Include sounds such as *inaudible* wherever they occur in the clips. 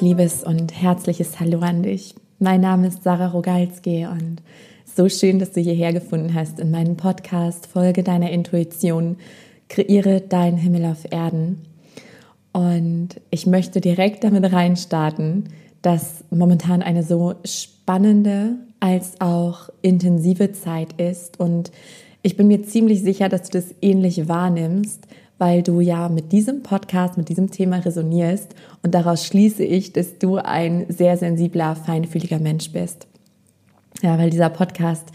liebes und herzliches Hallo an dich. Mein Name ist Sarah Rogalski und so schön, dass du hierher gefunden hast in meinem Podcast Folge deiner Intuition, kreiere deinen Himmel auf Erden. Und ich möchte direkt damit reinstarten, dass momentan eine so spannende als auch intensive Zeit ist und ich bin mir ziemlich sicher, dass du das ähnlich wahrnimmst, weil du ja mit diesem Podcast, mit diesem Thema resonierst und daraus schließe ich, dass du ein sehr sensibler, feinfühliger Mensch bist. Ja, weil dieser Podcast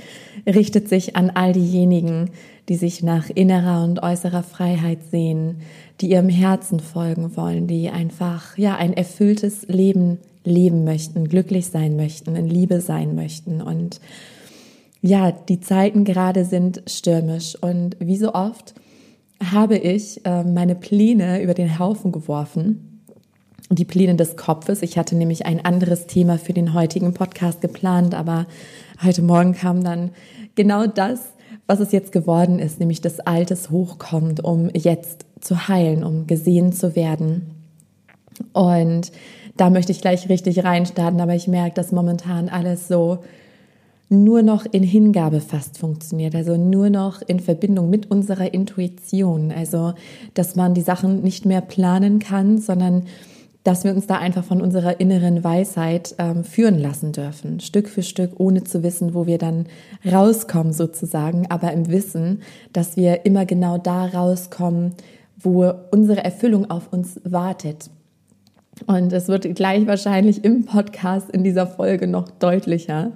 richtet sich an all diejenigen, die sich nach innerer und äußerer Freiheit sehen, die ihrem Herzen folgen wollen, die einfach, ja, ein erfülltes Leben leben möchten, glücklich sein möchten, in Liebe sein möchten und ja, die Zeiten gerade sind stürmisch und wie so oft habe ich äh, meine Pläne über den Haufen geworfen. Die Pläne des Kopfes. Ich hatte nämlich ein anderes Thema für den heutigen Podcast geplant, aber heute Morgen kam dann genau das, was es jetzt geworden ist, nämlich dass Altes hochkommt, um jetzt zu heilen, um gesehen zu werden. Und da möchte ich gleich richtig reinstarten, aber ich merke, dass momentan alles so nur noch in Hingabe fast funktioniert, also nur noch in Verbindung mit unserer Intuition, also dass man die Sachen nicht mehr planen kann, sondern dass wir uns da einfach von unserer inneren Weisheit ähm, führen lassen dürfen, Stück für Stück, ohne zu wissen, wo wir dann rauskommen sozusagen, aber im Wissen, dass wir immer genau da rauskommen, wo unsere Erfüllung auf uns wartet. Und es wird gleich wahrscheinlich im Podcast in dieser Folge noch deutlicher.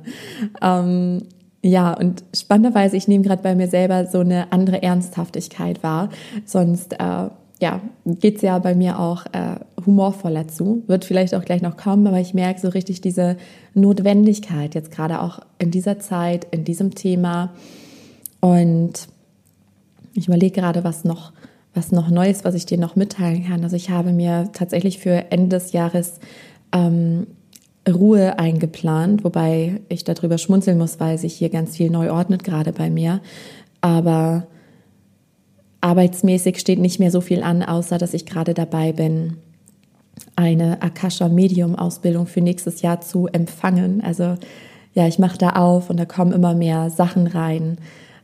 Ähm, ja, und spannenderweise, ich nehme gerade bei mir selber so eine andere Ernsthaftigkeit wahr. Sonst äh, ja, geht es ja bei mir auch äh, humorvoller zu. Wird vielleicht auch gleich noch kommen, aber ich merke so richtig diese Notwendigkeit jetzt gerade auch in dieser Zeit, in diesem Thema. Und ich überlege gerade, was noch was noch Neues, was ich dir noch mitteilen kann. Also ich habe mir tatsächlich für Ende des Jahres ähm, Ruhe eingeplant, wobei ich darüber schmunzeln muss, weil sich hier ganz viel neu ordnet gerade bei mir. Aber arbeitsmäßig steht nicht mehr so viel an, außer dass ich gerade dabei bin, eine Akasha Medium Ausbildung für nächstes Jahr zu empfangen. Also ja, ich mache da auf und da kommen immer mehr Sachen rein.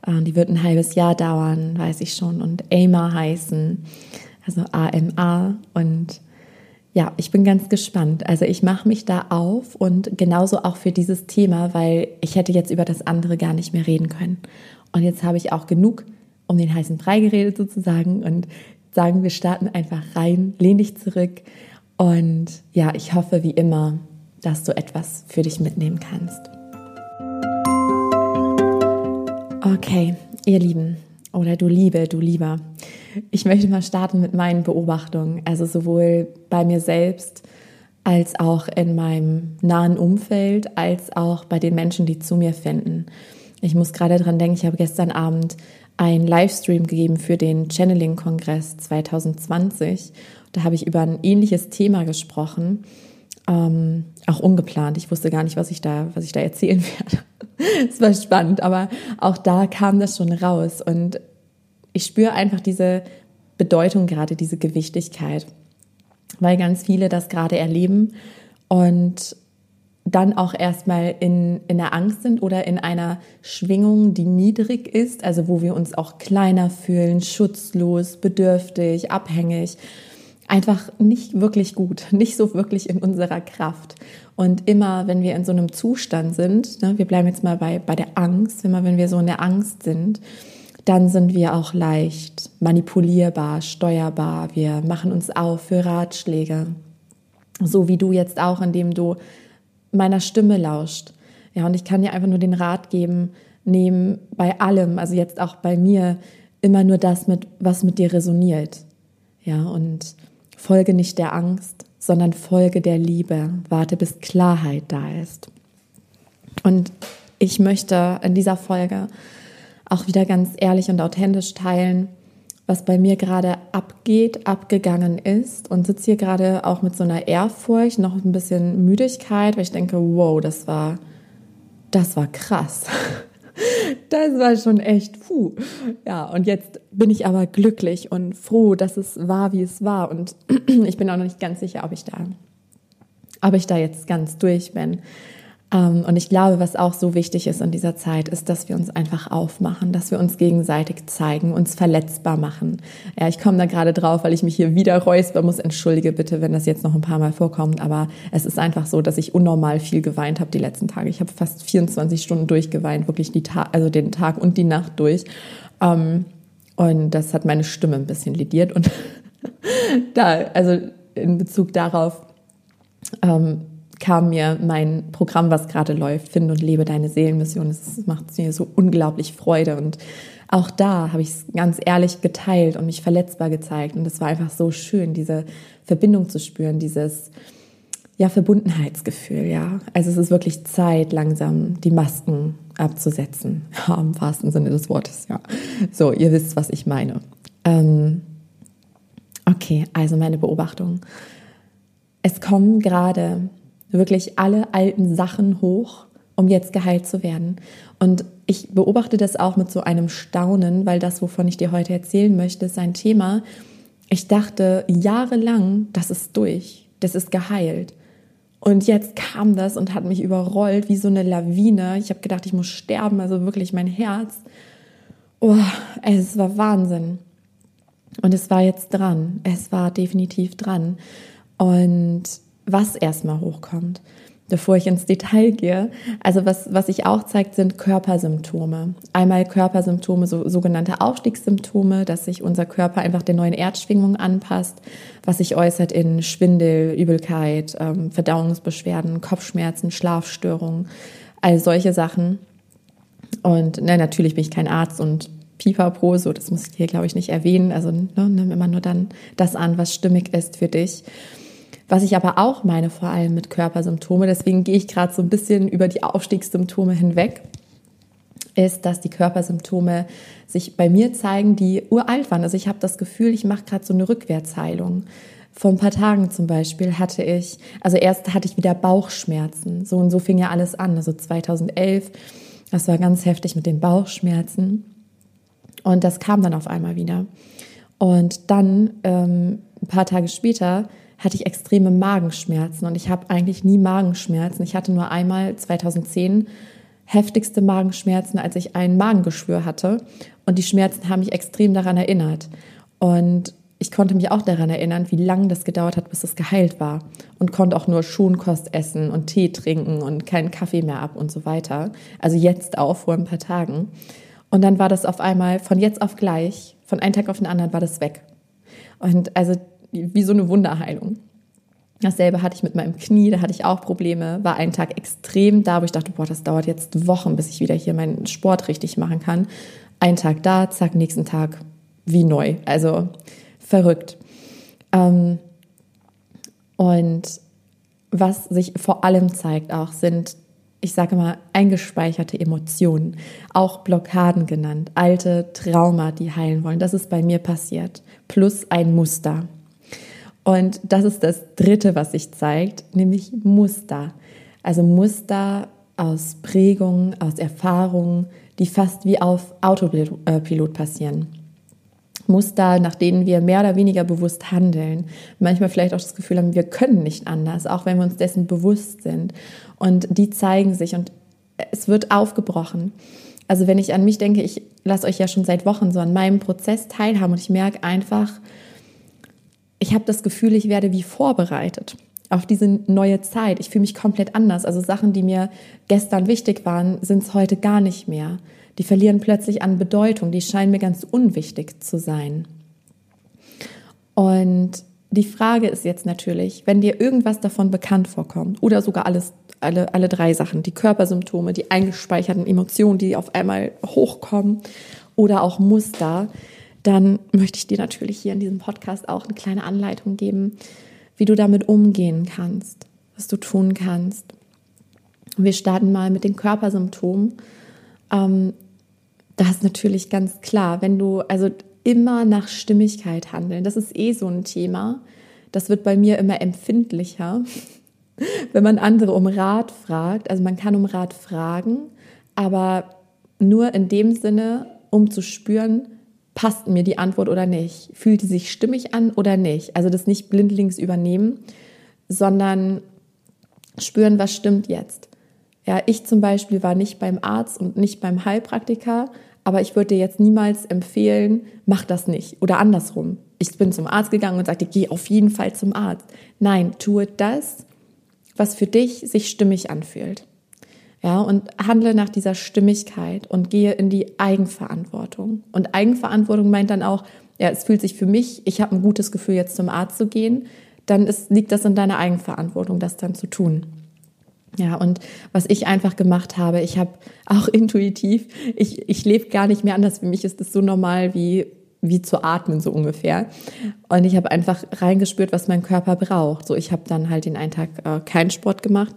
Äh, die wird ein halbes Jahr dauern, weiß ich schon, und AMA heißen, also AMA. Und ja, ich bin ganz gespannt. Also ich mache mich da auf und genauso auch für dieses Thema, weil ich hätte jetzt über das andere gar nicht mehr reden können. Und jetzt habe ich auch genug um den heißen Brei geredet sozusagen und sagen, wir starten einfach rein, lehn dich zurück und ja, ich hoffe wie immer, dass du etwas für dich mitnehmen kannst. Okay, ihr Lieben oder du Liebe, du Lieber. Ich möchte mal starten mit meinen Beobachtungen, also sowohl bei mir selbst als auch in meinem nahen Umfeld, als auch bei den Menschen, die zu mir finden. Ich muss gerade dran denken, ich habe gestern Abend einen Livestream gegeben für den Channeling-Kongress 2020. Da habe ich über ein ähnliches Thema gesprochen, ähm, auch ungeplant. Ich wusste gar nicht, was ich da, was ich da erzählen *laughs* werde. es war spannend, aber auch da kam das schon raus und ich spüre einfach diese Bedeutung gerade, diese Gewichtigkeit, weil ganz viele das gerade erleben und dann auch erstmal in, in der Angst sind oder in einer Schwingung, die niedrig ist, also wo wir uns auch kleiner fühlen, schutzlos, bedürftig, abhängig einfach nicht wirklich gut, *laughs* nicht so wirklich in unserer Kraft. Und immer, wenn wir in so einem Zustand sind, ne, wir bleiben jetzt mal bei, bei der Angst, immer wenn wir so in der Angst sind, dann sind wir auch leicht manipulierbar, steuerbar. Wir machen uns auf für Ratschläge. So wie du jetzt auch, indem du meiner Stimme lauscht. Ja, und ich kann dir einfach nur den Rat geben, nehmen bei allem, also jetzt auch bei mir, immer nur das mit, was mit dir resoniert. Ja, und Folge nicht der Angst, sondern folge der Liebe. Warte, bis Klarheit da ist. Und ich möchte in dieser Folge auch wieder ganz ehrlich und authentisch teilen, was bei mir gerade abgeht, abgegangen ist und sitze hier gerade auch mit so einer Ehrfurcht, noch ein bisschen Müdigkeit, weil ich denke, wow, das war, das war krass. *laughs* Das war schon echt, puh. Ja, und jetzt bin ich aber glücklich und froh, dass es war, wie es war. Und *clears throat* ich bin auch noch nicht ganz sicher, ob ich da ob ich da jetzt ganz durch bin. Ähm, und ich glaube, was auch so wichtig ist in dieser Zeit, ist, dass wir uns einfach aufmachen, dass wir uns gegenseitig zeigen, uns verletzbar machen. Ja, ich komme da gerade drauf, weil ich mich hier wieder räusper muss. Entschuldige bitte, wenn das jetzt noch ein paar Mal vorkommt, aber es ist einfach so, dass ich unnormal viel geweint habe die letzten Tage. Ich habe fast 24 Stunden durchgeweint, wirklich die Ta also den Tag und die Nacht durch. Ähm, und das hat meine Stimme ein bisschen lidiert und *laughs* da, also in Bezug darauf, ähm, kam mir mein Programm, was gerade läuft, Finde und lebe deine Seelenmission. Es macht mir so unglaublich Freude und auch da habe ich es ganz ehrlich geteilt und mich verletzbar gezeigt und es war einfach so schön, diese Verbindung zu spüren, dieses ja Verbundenheitsgefühl, ja. Also es ist wirklich Zeit, langsam die Masken abzusetzen, ja, *laughs* im wahrsten Sinne des Wortes, ja. So, ihr wisst, was ich meine. Ähm, okay, also meine Beobachtung. Es kommen gerade wirklich alle alten Sachen hoch, um jetzt geheilt zu werden. Und ich beobachte das auch mit so einem Staunen, weil das, wovon ich dir heute erzählen möchte, ist ein Thema. Ich dachte jahrelang, das ist durch, das ist geheilt. Und jetzt kam das und hat mich überrollt wie so eine Lawine. Ich habe gedacht, ich muss sterben, also wirklich mein Herz. Oh, es war Wahnsinn. Und es war jetzt dran. Es war definitiv dran. Und was erstmal hochkommt, bevor ich ins Detail gehe. Also was, was sich auch zeigt, sind Körpersymptome. Einmal Körpersymptome, so, sogenannte Aufstiegssymptome, dass sich unser Körper einfach der neuen Erdschwingung anpasst, was sich äußert in Schwindel, Übelkeit, ähm, Verdauungsbeschwerden, Kopfschmerzen, Schlafstörungen, all solche Sachen. Und ne, natürlich bin ich kein Arzt und Pipapo, so das muss ich hier, glaube ich, nicht erwähnen. Also ne, nimm immer nur dann das an, was stimmig ist für dich. Was ich aber auch meine, vor allem mit Körpersymptome, deswegen gehe ich gerade so ein bisschen über die Aufstiegssymptome hinweg, ist, dass die Körpersymptome sich bei mir zeigen, die uralt waren. Also ich habe das Gefühl, ich mache gerade so eine Rückwärtsheilung. Vor ein paar Tagen zum Beispiel hatte ich, also erst hatte ich wieder Bauchschmerzen. So und so fing ja alles an. Also 2011, das war ganz heftig mit den Bauchschmerzen. Und das kam dann auf einmal wieder. Und dann, ähm, ein paar Tage später, hatte ich extreme Magenschmerzen und ich habe eigentlich nie Magenschmerzen. Ich hatte nur einmal 2010 heftigste Magenschmerzen, als ich ein Magengeschwür hatte und die Schmerzen haben mich extrem daran erinnert und ich konnte mich auch daran erinnern, wie lange das gedauert hat, bis es geheilt war und konnte auch nur Schonkost essen und Tee trinken und keinen Kaffee mehr ab und so weiter. Also jetzt auch vor ein paar Tagen. Und dann war das auf einmal von jetzt auf gleich, von einem Tag auf den anderen war das weg. Und also wie so eine Wunderheilung. Dasselbe hatte ich mit meinem Knie, da hatte ich auch Probleme, war einen Tag extrem da, wo ich dachte, boah, das dauert jetzt Wochen, bis ich wieder hier meinen Sport richtig machen kann. Ein Tag da, zack, nächsten Tag wie neu. Also verrückt. Ähm, und was sich vor allem zeigt auch, sind, ich sage mal, eingespeicherte Emotionen, auch Blockaden genannt, alte Trauma, die heilen wollen. Das ist bei mir passiert. Plus ein Muster. Und das ist das Dritte, was sich zeigt, nämlich Muster. Also Muster aus Prägungen, aus Erfahrungen, die fast wie auf Autopilot passieren. Muster, nach denen wir mehr oder weniger bewusst handeln. Manchmal vielleicht auch das Gefühl haben, wir können nicht anders, auch wenn wir uns dessen bewusst sind. Und die zeigen sich und es wird aufgebrochen. Also wenn ich an mich denke, ich lasse euch ja schon seit Wochen so an meinem Prozess teilhaben und ich merke einfach, ich habe das Gefühl, ich werde wie vorbereitet auf diese neue Zeit. Ich fühle mich komplett anders. Also Sachen, die mir gestern wichtig waren, sind es heute gar nicht mehr. Die verlieren plötzlich an Bedeutung. Die scheinen mir ganz unwichtig zu sein. Und die Frage ist jetzt natürlich, wenn dir irgendwas davon bekannt vorkommt oder sogar alles, alle, alle drei Sachen, die Körpersymptome, die eingespeicherten Emotionen, die auf einmal hochkommen oder auch Muster, dann möchte ich dir natürlich hier in diesem Podcast auch eine kleine Anleitung geben, wie du damit umgehen kannst, was du tun kannst. Wir starten mal mit den Körpersymptomen. Ähm, das ist natürlich ganz klar, wenn du also immer nach Stimmigkeit handeln, das ist eh so ein Thema. Das wird bei mir immer empfindlicher, *laughs* wenn man andere um Rat fragt. Also man kann um Rat fragen, aber nur in dem Sinne, um zu spüren, passt mir die Antwort oder nicht? Fühlt die sich stimmig an oder nicht? Also das nicht blindlings übernehmen, sondern spüren, was stimmt jetzt. Ja, ich zum Beispiel war nicht beim Arzt und nicht beim Heilpraktiker, aber ich würde dir jetzt niemals empfehlen, mach das nicht. Oder andersrum. Ich bin zum Arzt gegangen und sagte, geh auf jeden Fall zum Arzt. Nein, tue das, was für dich sich stimmig anfühlt. Ja, und handle nach dieser Stimmigkeit und gehe in die Eigenverantwortung. Und Eigenverantwortung meint dann auch, ja, es fühlt sich für mich, ich habe ein gutes Gefühl, jetzt zum Arzt zu gehen, dann ist, liegt das in deiner Eigenverantwortung, das dann zu tun. Ja, und was ich einfach gemacht habe, ich habe auch *laughs* intuitiv, ich, ich lebe gar nicht mehr anders. Für mich ist das so normal wie, wie zu atmen, so ungefähr. Und ich habe einfach reingespürt, was mein Körper braucht. So, ich habe dann halt den einen Tag äh, keinen Sport gemacht.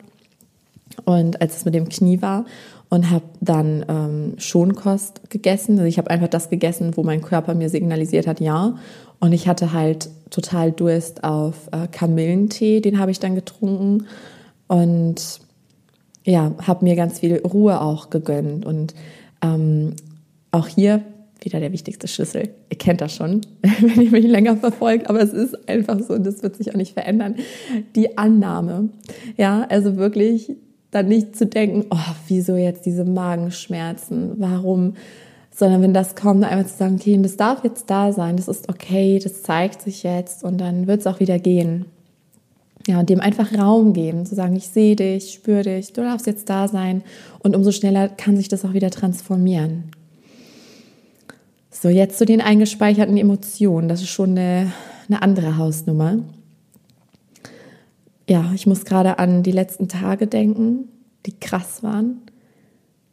Und als es mit dem Knie war und habe dann ähm, Schonkost gegessen. Also ich habe einfach das gegessen, wo mein Körper mir signalisiert hat, ja. Und ich hatte halt total Durst auf äh, Kamillentee, den habe ich dann getrunken. Und ja, habe mir ganz viel Ruhe auch gegönnt. Und ähm, auch hier wieder der wichtigste Schlüssel. Ihr kennt das schon, *laughs* wenn ihr mich länger verfolgt, aber es ist einfach so und das wird sich auch nicht verändern. Die Annahme. Ja, also wirklich dann nicht zu denken, oh, wieso jetzt diese Magenschmerzen? Warum? Sondern wenn das kommt, einfach zu sagen, okay, das darf jetzt da sein, das ist okay, das zeigt sich jetzt und dann wird es auch wieder gehen. Ja, und dem einfach Raum geben, zu sagen, ich sehe dich, spüre dich, du darfst jetzt da sein. Und umso schneller kann sich das auch wieder transformieren. So, jetzt zu den eingespeicherten Emotionen. Das ist schon eine, eine andere Hausnummer. Ja, ich muss gerade an die letzten Tage denken, die krass waren.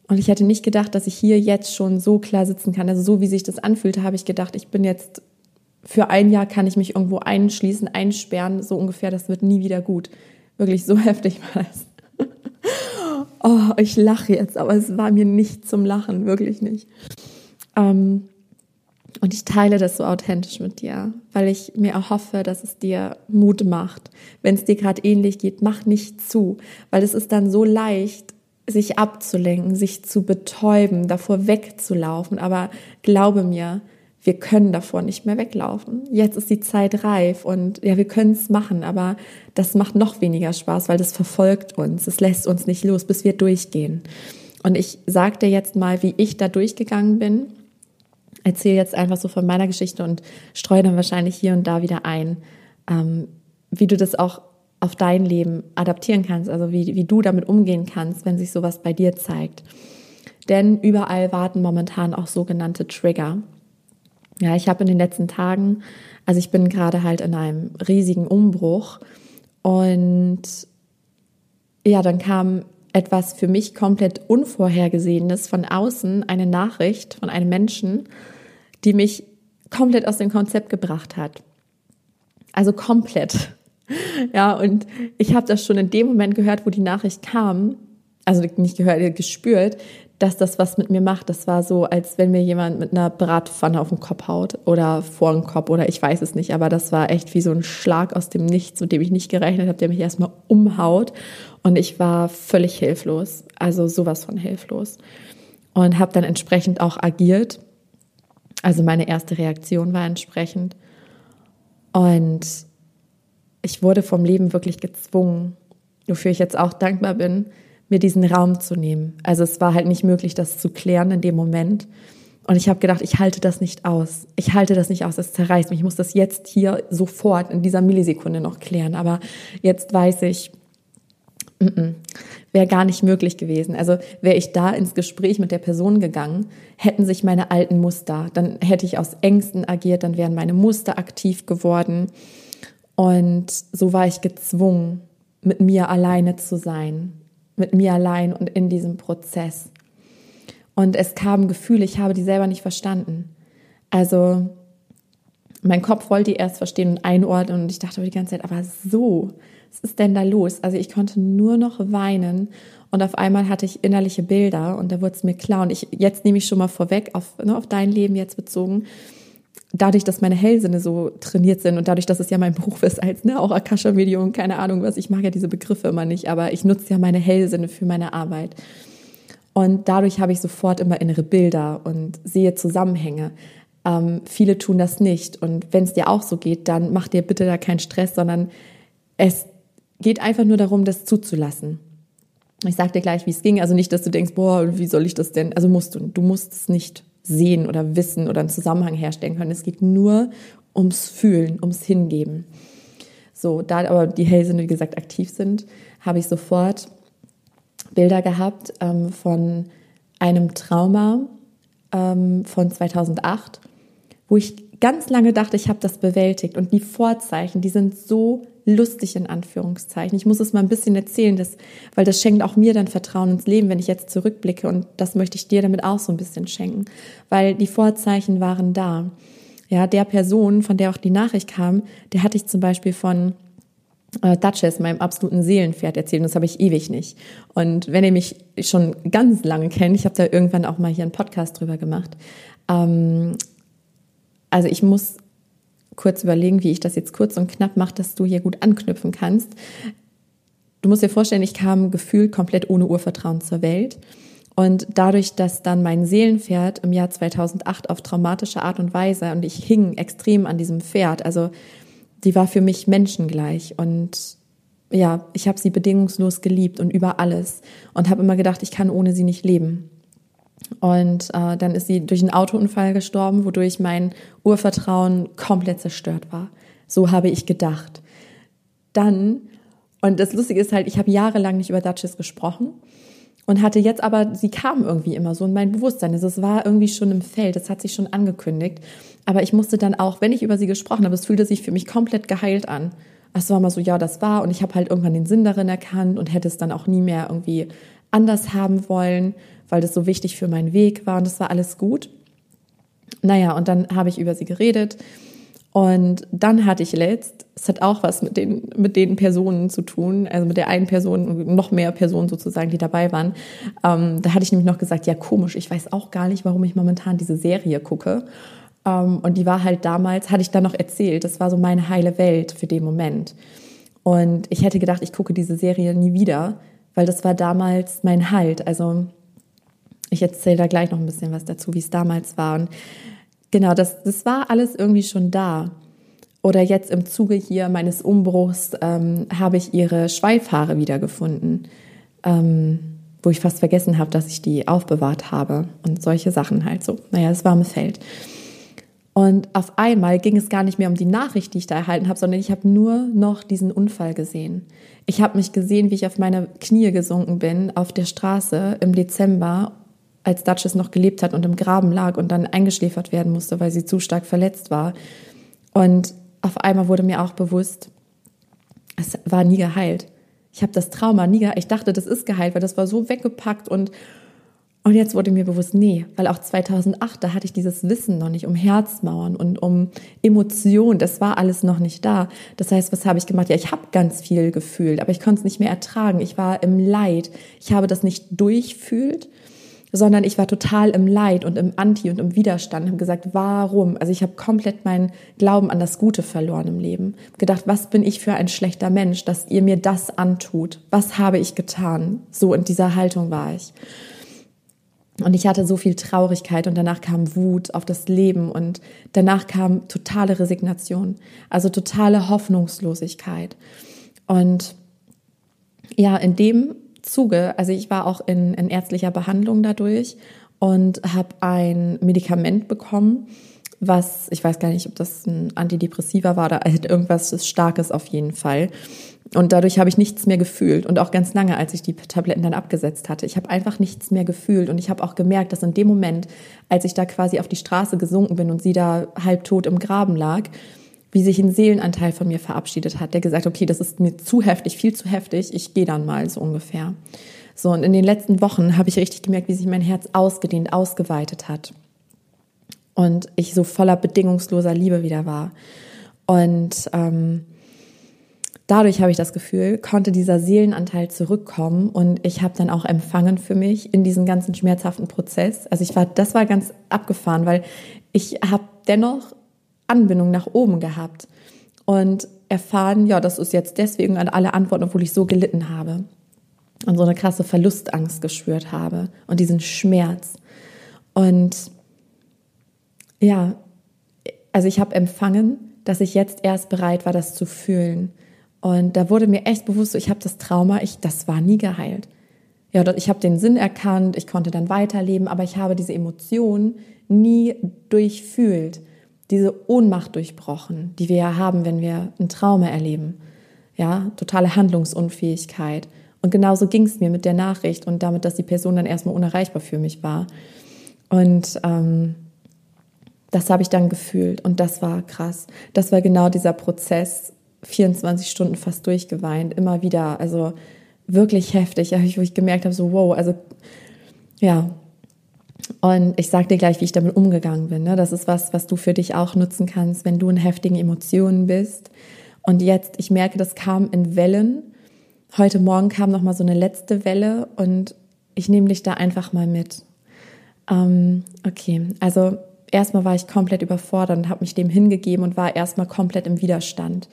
Und ich hätte nicht gedacht, dass ich hier jetzt schon so klar sitzen kann. Also so wie sich das anfühlte, habe ich gedacht, ich bin jetzt für ein Jahr kann ich mich irgendwo einschließen, einsperren, so ungefähr, das wird nie wieder gut. Wirklich so *laughs* heftig war das. Oh, ich lache jetzt, aber es war mir nicht zum Lachen, wirklich nicht. Ähm, und ich teile das so authentisch mit dir, weil ich mir erhoffe, dass es dir Mut macht. Wenn es dir gerade ähnlich geht, mach nicht zu, weil es ist dann so leicht, sich abzulenken, sich zu betäuben, davor wegzulaufen. Aber glaube mir, wir können davor nicht mehr weglaufen. Jetzt ist die Zeit reif und ja, wir können es machen, aber das macht noch weniger Spaß, weil das verfolgt uns. Es lässt uns nicht los, bis wir durchgehen. Und ich sage dir jetzt mal, wie ich da durchgegangen bin. Erzähle jetzt einfach so von meiner Geschichte und streue dann wahrscheinlich hier und da wieder ein, ähm, wie du das auch auf dein Leben adaptieren kannst, also wie, wie du damit umgehen kannst, wenn sich sowas bei dir zeigt. Denn überall warten momentan auch sogenannte Trigger. Ja, ich habe in den letzten Tagen, also ich bin gerade halt in einem riesigen Umbruch und ja, dann kam etwas für mich komplett Unvorhergesehenes von außen, eine Nachricht von einem Menschen, die mich komplett aus dem Konzept gebracht hat. Also komplett. *laughs* Ja, und ich habe das schon in dem Moment gehört, wo die Nachricht kam, also nicht gehört, gespürt, dass das was mit mir macht. Das war so, als wenn mir jemand mit einer Bratpfanne auf den Kopf haut oder vor den Kopf oder ich weiß es nicht, aber das war echt wie so ein Schlag aus dem Nichts, mit dem ich nicht gerechnet habe, der mich erstmal umhaut und ich war völlig hilflos, also sowas von hilflos und habe dann entsprechend auch agiert. Also meine erste Reaktion war entsprechend und ich wurde vom Leben wirklich gezwungen, wofür ich jetzt auch dankbar bin, mir diesen Raum zu nehmen. Also es war halt nicht möglich, das zu klären in dem Moment. Und ich habe gedacht, ich halte das nicht aus. Ich halte das nicht aus, es zerreißt mich. Ich muss das jetzt hier sofort in dieser Millisekunde noch klären. Aber jetzt weiß ich, wäre gar nicht möglich gewesen. Also wäre ich da ins Gespräch mit der Person gegangen, hätten sich meine alten Muster, dann hätte ich aus Ängsten agiert, dann wären meine Muster aktiv geworden. Und so war ich gezwungen, mit mir alleine zu sein, mit mir allein und in diesem Prozess. Und es kamen Gefühle, ich habe die selber nicht verstanden. Also mein Kopf wollte die erst verstehen und einordnen und ich dachte die ganze Zeit, aber so, was ist denn da los? Also ich konnte nur noch weinen und auf einmal hatte ich innerliche Bilder und da wurde es mir klar und ich, jetzt nehme ich schon mal vorweg auf, ne, auf dein Leben jetzt bezogen, dadurch, dass meine Hellsinne so trainiert sind und dadurch, dass es ja mein Beruf ist als ne, auch Akasha-Medium, keine Ahnung was, ich mag ja diese Begriffe immer nicht, aber ich nutze ja meine Hellsinne für meine Arbeit. Und dadurch habe ich sofort immer innere Bilder und sehe Zusammenhänge. Ähm, viele tun das nicht. Und wenn es dir auch so geht, dann mach dir bitte da keinen Stress, sondern es geht einfach nur darum, das zuzulassen. Ich sag dir gleich, wie es ging. Also nicht, dass du denkst, boah, wie soll ich das denn? Also musst du, du musst es nicht sehen oder wissen oder einen Zusammenhang herstellen können. Es geht nur ums Fühlen, ums Hingeben. So, da aber die Hellsinne, wie gesagt, aktiv sind, habe ich sofort Bilder gehabt ähm, von einem Trauma ähm, von 2008, wo ich ganz lange dachte, ich habe das bewältigt. Und die Vorzeichen, die sind so lustig in Anführungszeichen. Ich muss es mal ein bisschen erzählen, das, weil das schenkt auch mir dann Vertrauen ins Leben, wenn ich jetzt zurückblicke. Und das möchte ich dir damit auch so ein bisschen schenken, weil die Vorzeichen waren da. Ja, der Person, von der auch die Nachricht kam, der hatte ich zum Beispiel von äh, Duchess, meinem absoluten Seelenpferd, erzählt. Und das habe ich ewig nicht. Und wenn ihr mich schon ganz lange kennt, ich habe da irgendwann auch mal hier einen Podcast drüber gemacht. Ähm, also ich muss kurz überlegen, wie ich das jetzt kurz und knapp mache, dass du hier gut anknüpfen kannst. Du musst dir vorstellen, ich kam gefühlt komplett ohne Urvertrauen zur Welt. Und dadurch, dass dann mein Seelenpferd im Jahr 2008 auf traumatische Art und Weise und ich hing extrem an diesem Pferd, also die war für mich menschengleich und ja, ich habe sie bedingungslos geliebt und über alles und habe immer gedacht, ich kann ohne sie nicht leben. Und äh, dann ist sie durch einen Autounfall gestorben, wodurch mein Urvertrauen komplett zerstört war. So habe ich gedacht. Dann, und das Lustige ist halt, ich habe jahrelang nicht über Duchess gesprochen und hatte jetzt aber, sie kam irgendwie immer so in mein Bewusstsein. Also es war irgendwie schon im Feld, das hat sich schon angekündigt. Aber ich musste dann auch, wenn ich über sie gesprochen habe, es fühlte sich für mich komplett geheilt an. Es war mal so, ja, das war. Und ich habe halt irgendwann den Sinn darin erkannt und hätte es dann auch nie mehr irgendwie anders haben wollen, weil das so wichtig für meinen Weg war und das war alles gut. Naja, und dann habe ich über sie geredet und dann hatte ich letzt, es hat auch was mit den, mit den Personen zu tun, also mit der einen Person noch mehr Personen sozusagen, die dabei waren. Ähm, da hatte ich nämlich noch gesagt, ja komisch, ich weiß auch gar nicht, warum ich momentan diese Serie gucke. Ähm, und die war halt damals, hatte ich dann noch erzählt, das war so meine heile Welt für den Moment. Und ich hätte gedacht, ich gucke diese Serie nie wieder, weil das war damals mein Halt. Also ich erzähle da gleich noch ein bisschen was dazu, wie es damals war. Und genau, das, das war alles irgendwie schon da. Oder jetzt im Zuge hier meines Umbruchs ähm, habe ich ihre Schweifhaare wiedergefunden, ähm, wo ich fast vergessen habe, dass ich die aufbewahrt habe und solche Sachen halt so. Naja, das warme Feld. Und auf einmal ging es gar nicht mehr um die Nachricht, die ich da erhalten habe, sondern ich habe nur noch diesen Unfall gesehen. Ich habe mich gesehen, wie ich auf meine Knie gesunken bin auf der Straße im Dezember als Duchess noch gelebt hat und im Graben lag und dann eingeschläfert werden musste, weil sie zu stark verletzt war. Und auf einmal wurde mir auch bewusst, es war nie geheilt. Ich habe das Trauma nie geheilt. Ich dachte, das ist geheilt, weil das war so weggepackt und und jetzt wurde mir bewusst, nee, weil auch 2008, da hatte ich dieses Wissen noch nicht um Herzmauern und um Emotionen, das war alles noch nicht da. Das heißt, was habe ich gemacht? Ja, ich habe ganz viel gefühlt, aber ich konnte es nicht mehr ertragen. Ich war im Leid. Ich habe das nicht durchfühlt, sondern ich war total im Leid und im Anti und im Widerstand, habe gesagt, warum? Also ich habe komplett meinen Glauben an das Gute verloren im Leben. Gedacht, was bin ich für ein schlechter Mensch, dass ihr mir das antut? Was habe ich getan? So in dieser Haltung war ich. Und ich hatte so viel Traurigkeit und danach kam Wut auf das Leben und danach kam totale Resignation, also totale Hoffnungslosigkeit. Und ja, in dem Zuge, also ich war auch in, in ärztlicher Behandlung dadurch und habe ein Medikament bekommen, was, ich weiß gar nicht, ob das ein Antidepressiva war oder halt irgendwas Starkes auf jeden Fall. Und dadurch habe ich nichts mehr gefühlt und auch ganz lange, als ich die Tabletten dann abgesetzt hatte. Ich habe einfach nichts mehr gefühlt und ich habe auch gemerkt, dass in dem Moment, als ich da quasi auf die Straße gesunken bin und sie da halbtot im Graben lag, wie sich ein Seelenanteil von mir verabschiedet hat, der gesagt, okay, das ist mir zu heftig, viel zu heftig, ich gehe dann mal so ungefähr. So, und in den letzten Wochen habe ich richtig gemerkt, wie sich mein Herz ausgedehnt, ausgeweitet hat. Und ich so voller bedingungsloser Liebe wieder war. Und ähm, dadurch habe ich das Gefühl, konnte dieser Seelenanteil zurückkommen und ich habe dann auch empfangen für mich in diesen ganzen schmerzhaften Prozess. Also ich war, das war ganz abgefahren, weil ich habe dennoch Anbindung nach oben gehabt und erfahren, ja, das ist jetzt deswegen an alle Antworten, obwohl ich so gelitten habe und so eine krasse Verlustangst gespürt habe und diesen Schmerz. Und ja, also ich habe empfangen, dass ich jetzt erst bereit war, das zu fühlen. Und da wurde mir echt bewusst, ich habe das Trauma, ich, das war nie geheilt. Ja, ich habe den Sinn erkannt, ich konnte dann weiterleben, aber ich habe diese Emotion nie durchfühlt, diese Ohnmacht durchbrochen, die wir ja haben, wenn wir ein Trauma erleben. Ja, totale Handlungsunfähigkeit. Und genauso ging es mir mit der Nachricht und damit, dass die Person dann erstmal unerreichbar für mich war. Und ähm, das habe ich dann gefühlt und das war krass. Das war genau dieser Prozess, 24 Stunden fast durchgeweint, immer wieder. Also wirklich heftig, *laughs* wo ich gemerkt habe, so wow, also ja. Und ich sage dir gleich, wie ich damit umgegangen bin. Ne? Das ist was, was du für dich auch nutzen kannst, wenn du in heftigen Emotionen bist. Und jetzt, ich merke, das kam in Wellen. Heute Morgen kam noch mal so eine letzte Welle und ich nehme dich da einfach mal mit. Ähm, okay, also erstmal war ich komplett überfordert und habe mich dem hingegeben und war erstmal komplett im Widerstand.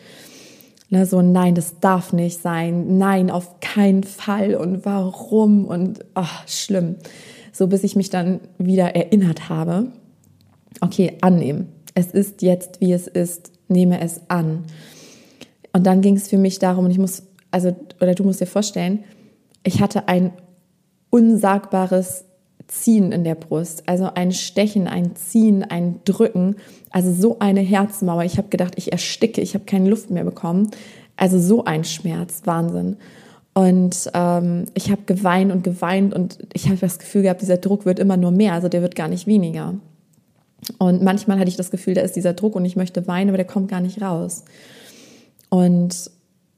Ne, so, nein, das darf nicht sein. Nein, auf keinen Fall. Und warum? Und ach, schlimm. So bis ich mich dann wieder erinnert habe. Okay, annehmen. Es ist jetzt, wie es ist. Nehme es an. Und dann ging es für mich darum, und ich muss, also, oder du musst dir vorstellen, ich hatte ein unsagbares Ziehen in der Brust, also ein Stechen, ein Ziehen, ein Drücken, also so eine Herzmauer. Ich habe gedacht, ich ersticke, ich habe keine Luft mehr bekommen. Also so ein Schmerz, Wahnsinn. Und ähm, ich habe geweint und geweint und ich habe das Gefühl gehabt, dieser Druck wird immer nur mehr, also der wird gar nicht weniger. Und manchmal hatte ich das Gefühl, da ist dieser Druck und ich möchte weinen, aber der kommt gar nicht raus. Und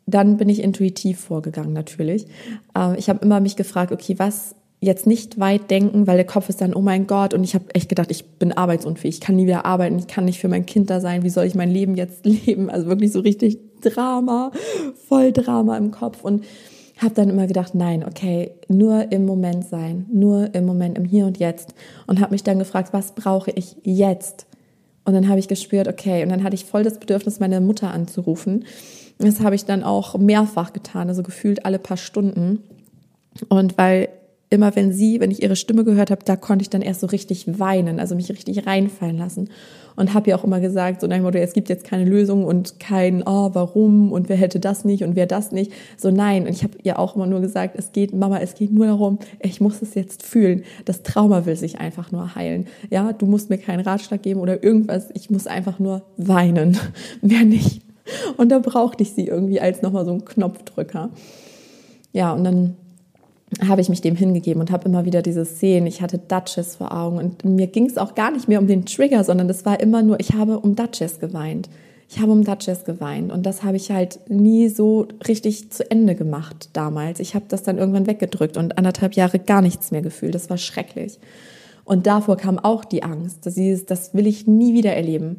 dann bin ich intuitiv vorgegangen natürlich. Ähm, ich habe immer mich gefragt, okay, was jetzt nicht weit denken, weil der Kopf ist dann, oh mein Gott, und ich habe echt gedacht, ich bin arbeitsunfähig, ich kann nie wieder arbeiten, ich kann nicht für mein Kind da sein, wie soll ich mein Leben jetzt *laughs* leben? Also wirklich so richtig Drama, voll Drama im Kopf und habe dann immer gedacht, nein, okay, nur im Moment sein, nur im Moment, im Hier und Jetzt und habe mich dann gefragt, was brauche ich jetzt? Und dann habe ich gespürt, okay, und dann hatte ich voll das Bedürfnis, meine Mutter anzurufen. Das habe ich dann auch mehrfach getan, also gefühlt alle paar Stunden. Und weil immer wenn sie, wenn ich ihre Stimme gehört habe, da konnte ich dann erst so richtig weinen, also mich richtig reinfallen lassen. Und habe ihr auch immer gesagt, so dem Motto, es gibt jetzt keine Lösung und kein, oh, warum und wer hätte das nicht und wer das nicht. So nein. Und ich habe ihr auch immer nur gesagt, es geht, Mama, es geht nur darum, ich muss es jetzt fühlen. Das Trauma will sich einfach nur heilen. Ja, du musst mir keinen Ratschlag geben oder irgendwas. Ich muss einfach nur weinen. *laughs* Mehr nicht. Und da brauchte ich sie irgendwie als nochmal so ein Knopfdrücker. Ja, und dann habe ich mich dem hingegeben und habe immer wieder diese Szenen. Ich hatte Duchess vor Augen und mir ging es auch gar nicht mehr um den Trigger, sondern das war immer nur, ich habe um Duchess geweint. Ich habe um Duchess geweint und das habe ich halt nie so richtig zu Ende gemacht damals. Ich habe das dann irgendwann weggedrückt und anderthalb Jahre gar nichts mehr gefühlt. Das war schrecklich. Und davor kam auch die Angst. Das, das will ich nie wieder erleben.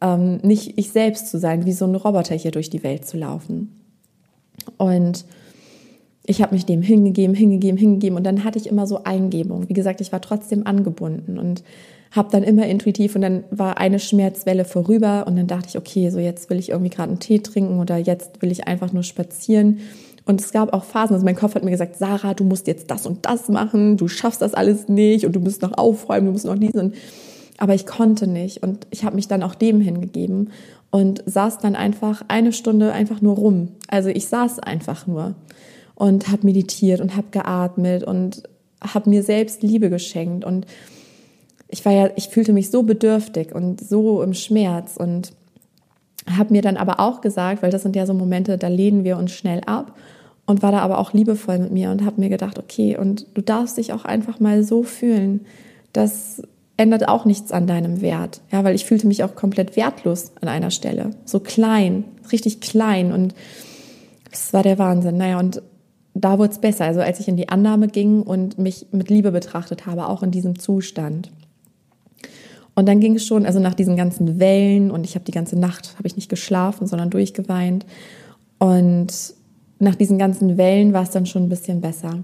Ähm, nicht ich selbst zu sein, wie so ein Roboter hier durch die Welt zu laufen. Und ich habe mich dem hingegeben, hingegeben, hingegeben und dann hatte ich immer so Eingebung. Wie gesagt, ich war trotzdem angebunden und habe dann immer intuitiv und dann war eine Schmerzwelle vorüber und dann dachte ich, okay, so jetzt will ich irgendwie gerade einen Tee trinken oder jetzt will ich einfach nur spazieren. Und es gab auch Phasen, also mein Kopf hat mir gesagt, Sarah, du musst jetzt das und das machen, du schaffst das alles nicht und du musst noch aufräumen, du musst noch diesen. Aber ich konnte nicht und ich habe mich dann auch dem hingegeben und saß dann einfach eine Stunde einfach nur rum. Also ich saß einfach nur und habe meditiert und habe geatmet und habe mir selbst Liebe geschenkt und ich war ja, ich fühlte mich so bedürftig und so im Schmerz und habe mir dann aber auch gesagt, weil das sind ja so Momente, da lehnen wir uns schnell ab und war da aber auch liebevoll mit mir und habe mir gedacht, okay, und du darfst dich auch einfach mal so fühlen. Das ändert auch nichts an deinem Wert, ja, weil ich fühlte mich auch komplett wertlos an einer Stelle, so klein, richtig klein und das war der Wahnsinn. Naja, und da wurde es besser. Also als ich in die Annahme ging und mich mit Liebe betrachtet habe, auch in diesem Zustand. Und dann ging es schon, also nach diesen ganzen Wellen und ich habe die ganze Nacht, habe ich nicht geschlafen, sondern durchgeweint. Und nach diesen ganzen Wellen war es dann schon ein bisschen besser.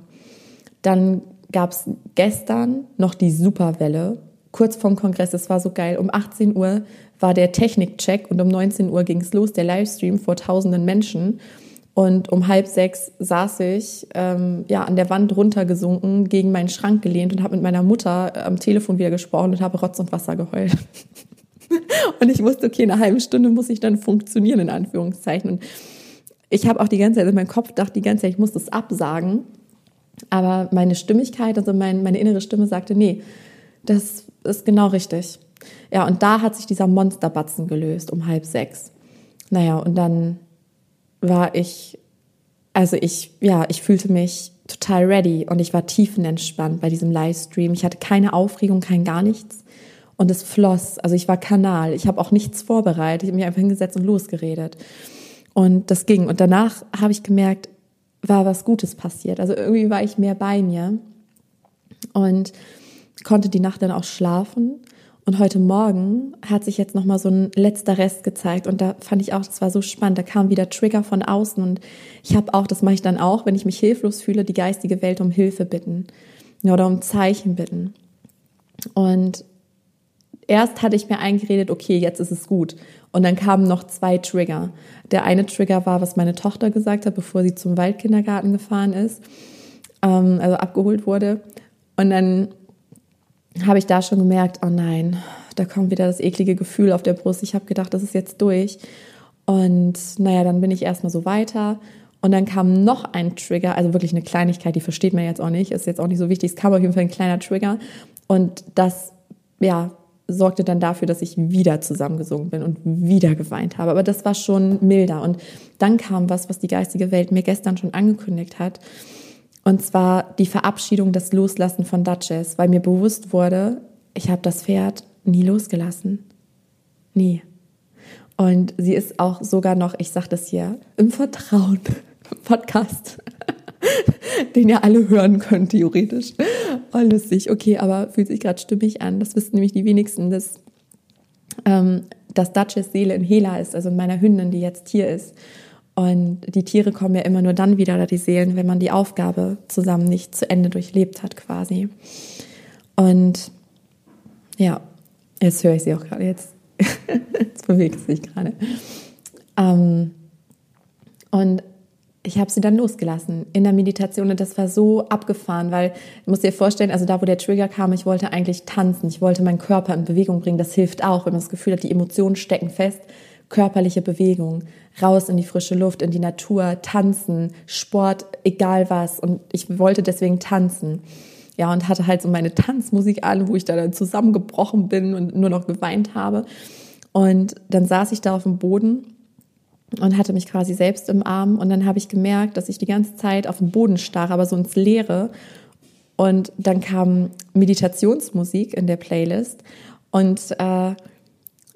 Dann gab es gestern noch die Superwelle, kurz vorm Kongress, es war so geil. Um 18 Uhr war der Technikcheck und um 19 Uhr ging es los, der Livestream vor tausenden Menschen. Und um halb sechs saß ich ähm, ja an der Wand runtergesunken, gegen meinen Schrank gelehnt und habe mit meiner Mutter am Telefon wieder gesprochen und habe Rotz und Wasser geheult. *laughs* und ich wusste, okay, in einer halben Stunde muss ich dann funktionieren, in Anführungszeichen. Und ich habe auch die ganze Zeit, also mein Kopf dachte die ganze Zeit, ich muss das absagen. Aber meine Stimmigkeit, also mein, meine innere Stimme sagte, nee, das ist genau richtig. Ja, und da hat sich dieser Monsterbatzen gelöst um halb sechs. Naja, und dann war ich, also ich, ja, ich fühlte mich total ready und ich war tiefenentspannt bei diesem Livestream. Ich hatte keine Aufregung, kein gar nichts. Und es floss, also ich war Kanal. Ich habe auch nichts vorbereitet. Ich habe mich einfach hingesetzt und losgeredet. Und das ging. Und danach habe ich gemerkt, war was Gutes passiert. Also irgendwie war ich mehr bei mir und konnte die Nacht dann auch schlafen. Und heute Morgen hat sich jetzt nochmal so ein letzter Rest gezeigt. Und da fand ich auch, das war so spannend. Da kam wieder Trigger von außen. Und ich habe auch, das mache ich dann auch, wenn ich mich hilflos fühle, die geistige Welt um Hilfe bitten oder um Zeichen bitten. Und erst hatte ich mir eingeredet, okay, jetzt ist es gut. Und dann kamen noch zwei Trigger. Der eine Trigger war, was meine Tochter gesagt hat, bevor sie zum Waldkindergarten gefahren ist, ähm, also abgeholt wurde. Und dann habe ich da schon gemerkt, oh nein, da kommt wieder das eklige Gefühl auf der Brust. Ich habe gedacht, das ist jetzt durch. Und naja, dann bin ich erstmal so weiter. Und dann kam noch ein Trigger, also wirklich eine Kleinigkeit, die versteht man jetzt auch nicht, ist jetzt auch nicht so wichtig. Es kam auf jeden Fall ein kleiner Trigger. Und das, ja, sorgte dann dafür, dass ich wieder zusammengesungen bin und wieder geweint habe. Aber das war schon milder. Und dann kam was, was die geistige Welt mir gestern schon angekündigt hat. Und zwar die Verabschiedung, das Loslassen von Duchess, weil mir bewusst wurde, ich habe das Pferd nie losgelassen. Nie. Und sie ist auch sogar noch, ich sage das hier, im Vertrauen, Podcast, *laughs* den ihr alle hören könnt, theoretisch. Oh, lustig. Okay, aber fühlt sich gerade stimmig an. Das wissen nämlich die wenigsten, dass, ähm, dass Duchess Seele in Hela ist, also in meiner Hündin, die jetzt hier ist. Und die Tiere kommen ja immer nur dann wieder, oder die Seelen, wenn man die Aufgabe zusammen nicht zu Ende durchlebt hat, quasi. Und ja, jetzt höre ich sie auch gerade, jetzt, *laughs* jetzt bewegt sie sich gerade. Ähm, und ich habe sie dann losgelassen in der Meditation und das war so abgefahren, weil ich muss dir vorstellen, also da, wo der Trigger kam, ich wollte eigentlich tanzen, ich wollte meinen Körper in Bewegung bringen. Das hilft auch, wenn man das Gefühl hat, die Emotionen stecken fest körperliche Bewegung, raus in die frische Luft, in die Natur, tanzen, Sport, egal was. Und ich wollte deswegen tanzen. Ja, und hatte halt so meine Tanzmusik an, wo ich da dann zusammengebrochen bin und nur noch geweint habe. Und dann saß ich da auf dem Boden und hatte mich quasi selbst im Arm. Und dann habe ich gemerkt, dass ich die ganze Zeit auf den Boden starre, aber so ins Leere. Und dann kam Meditationsmusik in der Playlist. Und äh,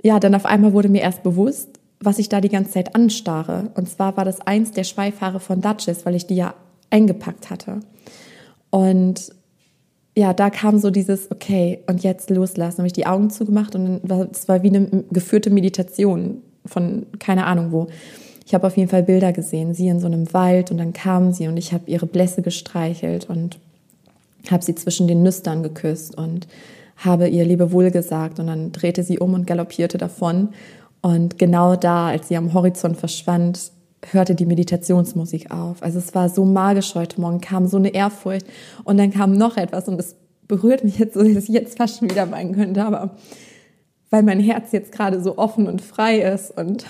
ja, dann auf einmal wurde mir erst bewusst, was ich da die ganze Zeit anstarre. Und zwar war das eins der Schweifhaare von Duchess, weil ich die ja eingepackt hatte. Und ja, da kam so dieses, okay, und jetzt loslassen. Habe ich die Augen zugemacht und es war wie eine geführte Meditation von keine Ahnung wo. Ich habe auf jeden Fall Bilder gesehen, sie in so einem Wald und dann kam sie und ich habe ihre Blässe gestreichelt und habe sie zwischen den Nüstern geküsst und habe ihr Lebewohl gesagt und dann drehte sie um und galoppierte davon. Und genau da, als sie am Horizont verschwand, hörte die Meditationsmusik auf. Also es war so magisch heute Morgen, kam so eine Ehrfurcht und dann kam noch etwas und es berührt mich jetzt so, dass ich jetzt fast schon wieder weinen könnte, aber weil mein Herz jetzt gerade so offen und frei ist und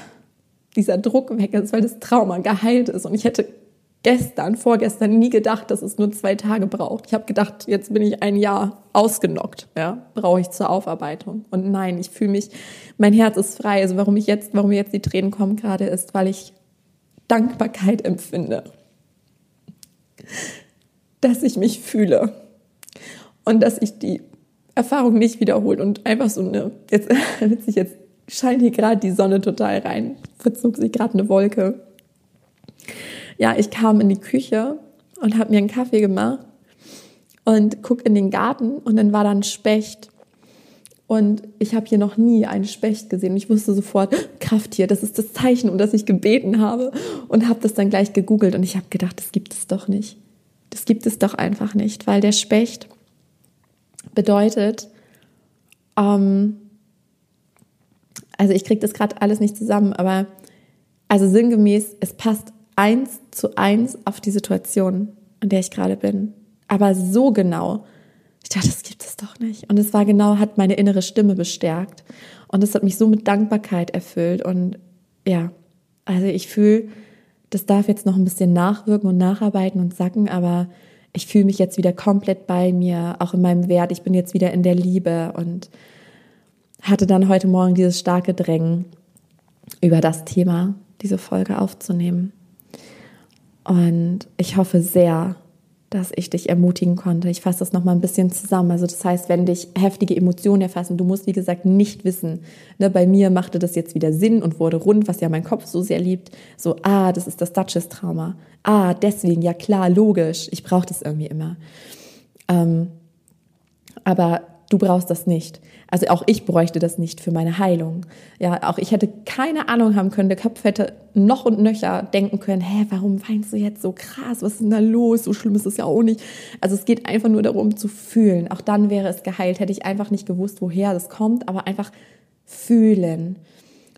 dieser Druck weg ist, weil das Trauma geheilt ist und ich hätte gestern, vorgestern nie gedacht, dass es nur zwei Tage braucht. Ich habe gedacht, jetzt bin ich ein Jahr ausgenockt, ja, brauche ich zur Aufarbeitung. Und nein, ich fühle mich, mein Herz ist frei. Also warum ich jetzt, warum mir jetzt die Tränen kommen gerade, ist, weil ich Dankbarkeit empfinde, dass ich mich fühle und dass ich die Erfahrung nicht wiederholt und einfach so eine, jetzt *laughs* jetzt scheint hier gerade die Sonne total rein, verzog sich gerade eine Wolke ja, ich kam in die Küche und habe mir einen Kaffee gemacht und guck in den Garten und dann war da ein Specht. Und ich habe hier noch nie einen Specht gesehen. Ich wusste sofort, *gasps* Krafttier, das ist das Zeichen, um das ich gebeten habe. Und habe das dann gleich gegoogelt und ich habe gedacht, das gibt es doch nicht. Das gibt es doch einfach nicht, weil der Specht bedeutet, ähm, also ich kriege das gerade alles nicht zusammen, aber also sinngemäß, es passt eins zu eins auf die Situation, in der ich gerade bin. Aber so genau. Ich dachte, das gibt es doch nicht. Und es war genau, hat meine innere Stimme bestärkt. Und es hat mich so mit Dankbarkeit erfüllt. Und ja, also ich fühle das darf jetzt noch ein bisschen nachwirken und nacharbeiten und sacken, aber ich fühle mich jetzt wieder komplett bei mir, auch in meinem Wert. Ich bin jetzt wieder in der Liebe und hatte dann heute Morgen dieses starke Drängen, über das Thema diese Folge aufzunehmen. Und ich hoffe sehr, dass ich dich ermutigen konnte. Ich fasse das nochmal ein bisschen zusammen. Also das heißt, wenn dich heftige Emotionen erfassen, du musst, wie gesagt, nicht wissen. Ne, bei mir machte das jetzt wieder Sinn und wurde rund, was ja mein Kopf so sehr liebt. So, ah, das ist das Duchess-Trauma. Ah, deswegen, ja klar, logisch. Ich brauche das irgendwie immer. Ähm, aber du brauchst das nicht. Also auch ich bräuchte das nicht für meine Heilung. Ja, auch ich hätte keine Ahnung haben können. Der Kopf hätte noch und nöcher denken können, hä, warum weinst du jetzt so krass? Was ist denn da los? So schlimm ist es ja auch nicht. Also es geht einfach nur darum zu fühlen. Auch dann wäre es geheilt. Hätte ich einfach nicht gewusst, woher das kommt, aber einfach fühlen.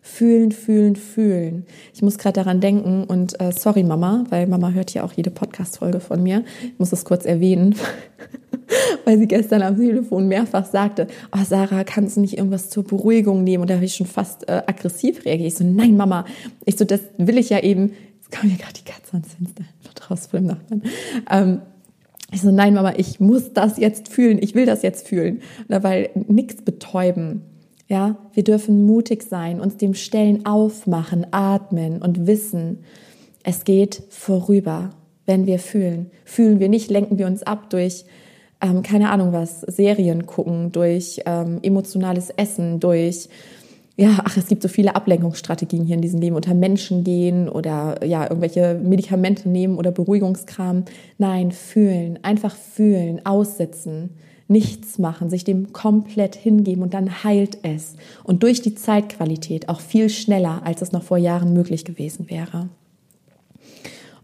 Fühlen, fühlen, fühlen. Ich muss gerade daran denken und äh, sorry Mama, weil Mama hört ja auch jede Podcast-Folge von mir. Ich muss das kurz erwähnen. *laughs* *laughs* weil sie gestern am Telefon mehrfach sagte, oh Sarah, kannst du nicht irgendwas zur Beruhigung nehmen? Und da habe ich schon fast äh, aggressiv reagiert. Ich so, nein Mama, ich so, das will ich ja eben. Jetzt kam ja gerade die Katze ans Fenster, draußen vor dem Nachbarn. Ähm, ich so, nein Mama, ich muss das jetzt fühlen, ich will das jetzt fühlen. Weil nichts betäuben. Ja, wir dürfen mutig sein, uns dem Stellen aufmachen, atmen und wissen, es geht vorüber, wenn wir fühlen. Fühlen wir nicht, lenken wir uns ab durch ähm, keine Ahnung was, Serien gucken, durch ähm, emotionales Essen, durch ja, ach, es gibt so viele Ablenkungsstrategien hier in diesem Leben, unter Menschen gehen oder ja, irgendwelche Medikamente nehmen oder Beruhigungskram. Nein, fühlen, einfach fühlen, aussitzen, nichts machen, sich dem komplett hingeben und dann heilt es. Und durch die Zeitqualität auch viel schneller, als es noch vor Jahren möglich gewesen wäre.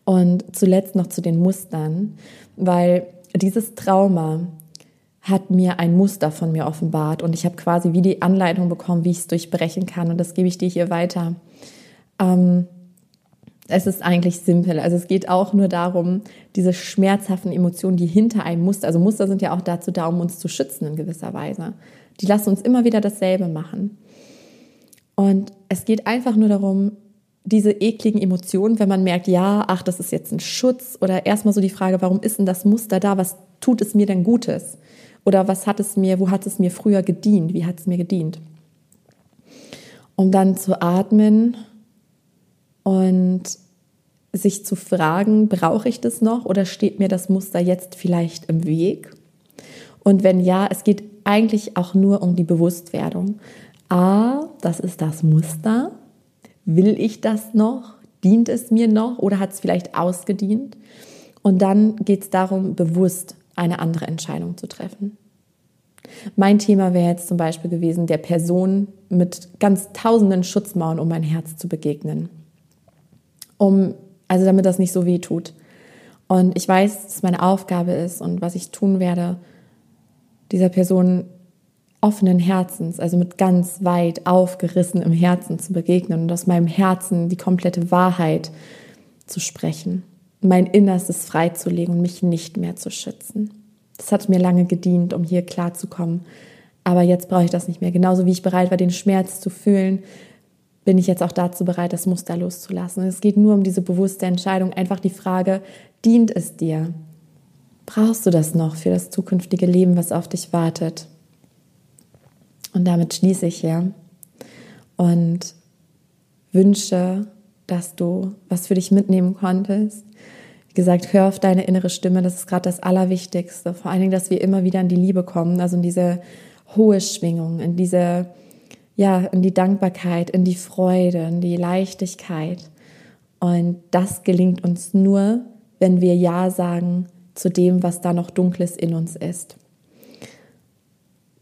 Und zuletzt noch zu den Mustern, weil dieses Trauma hat mir ein Muster von mir offenbart und ich habe quasi wie die Anleitung bekommen, wie ich es durchbrechen kann und das gebe ich dir hier weiter. Ähm, es ist eigentlich simpel. Also es geht auch nur darum, diese schmerzhaften Emotionen, die hinter einem Muster, also Muster sind ja auch dazu da, um uns zu schützen in gewisser Weise. Die lassen uns immer wieder dasselbe machen. Und es geht einfach nur darum, diese ekligen Emotionen, wenn man merkt, ja, ach, das ist jetzt ein Schutz oder erstmal so die Frage, warum ist denn das Muster da? Was tut es mir denn Gutes? Oder was hat es mir, wo hat es mir früher gedient? Wie hat es mir gedient? Um dann zu atmen und sich zu fragen, brauche ich das noch oder steht mir das Muster jetzt vielleicht im Weg? Und wenn ja, es geht eigentlich auch nur um die Bewusstwerdung. A, das ist das Muster will ich das noch? Dient es mir noch oder hat es vielleicht ausgedient? Und dann geht es darum, bewusst eine andere Entscheidung zu treffen. Mein Thema wäre jetzt zum Beispiel gewesen, der Person mit ganz tausenden Schutzmauern um mein Herz zu begegnen. Um, also damit das nicht so weh tut. Und ich weiß, dass meine Aufgabe ist und was ich tun werde, dieser Person offenen Herzens, also mit ganz weit aufgerissenem Herzen zu begegnen und aus meinem Herzen die komplette Wahrheit zu sprechen, mein Innerstes freizulegen und mich nicht mehr zu schützen. Das hat mir lange gedient, um hier klarzukommen. Aber jetzt brauche ich das nicht mehr. Genauso wie ich bereit war, den Schmerz zu fühlen, bin ich jetzt auch dazu bereit, das Muster loszulassen. Es geht nur um diese bewusste Entscheidung. Einfach die Frage, dient es dir? Brauchst du das noch für das zukünftige Leben, was auf dich wartet? Und damit schließe ich hier und wünsche, dass du was für dich mitnehmen konntest. Wie gesagt, hör auf deine innere Stimme, das ist gerade das Allerwichtigste. Vor allen Dingen, dass wir immer wieder in die Liebe kommen, also in diese hohe Schwingung, in diese, ja, in die Dankbarkeit, in die Freude, in die Leichtigkeit. Und das gelingt uns nur, wenn wir Ja sagen zu dem, was da noch Dunkles in uns ist.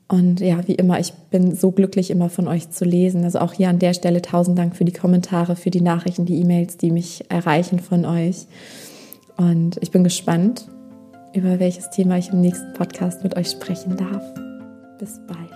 Und ja, wie immer, ich bin so glücklich, immer von euch zu lesen. Also auch hier an der Stelle tausend Dank für die Kommentare, für die Nachrichten, die E-Mails, die mich erreichen von euch. Und ich bin gespannt, über welches Thema ich im nächsten Podcast mit euch sprechen darf. Bis bald.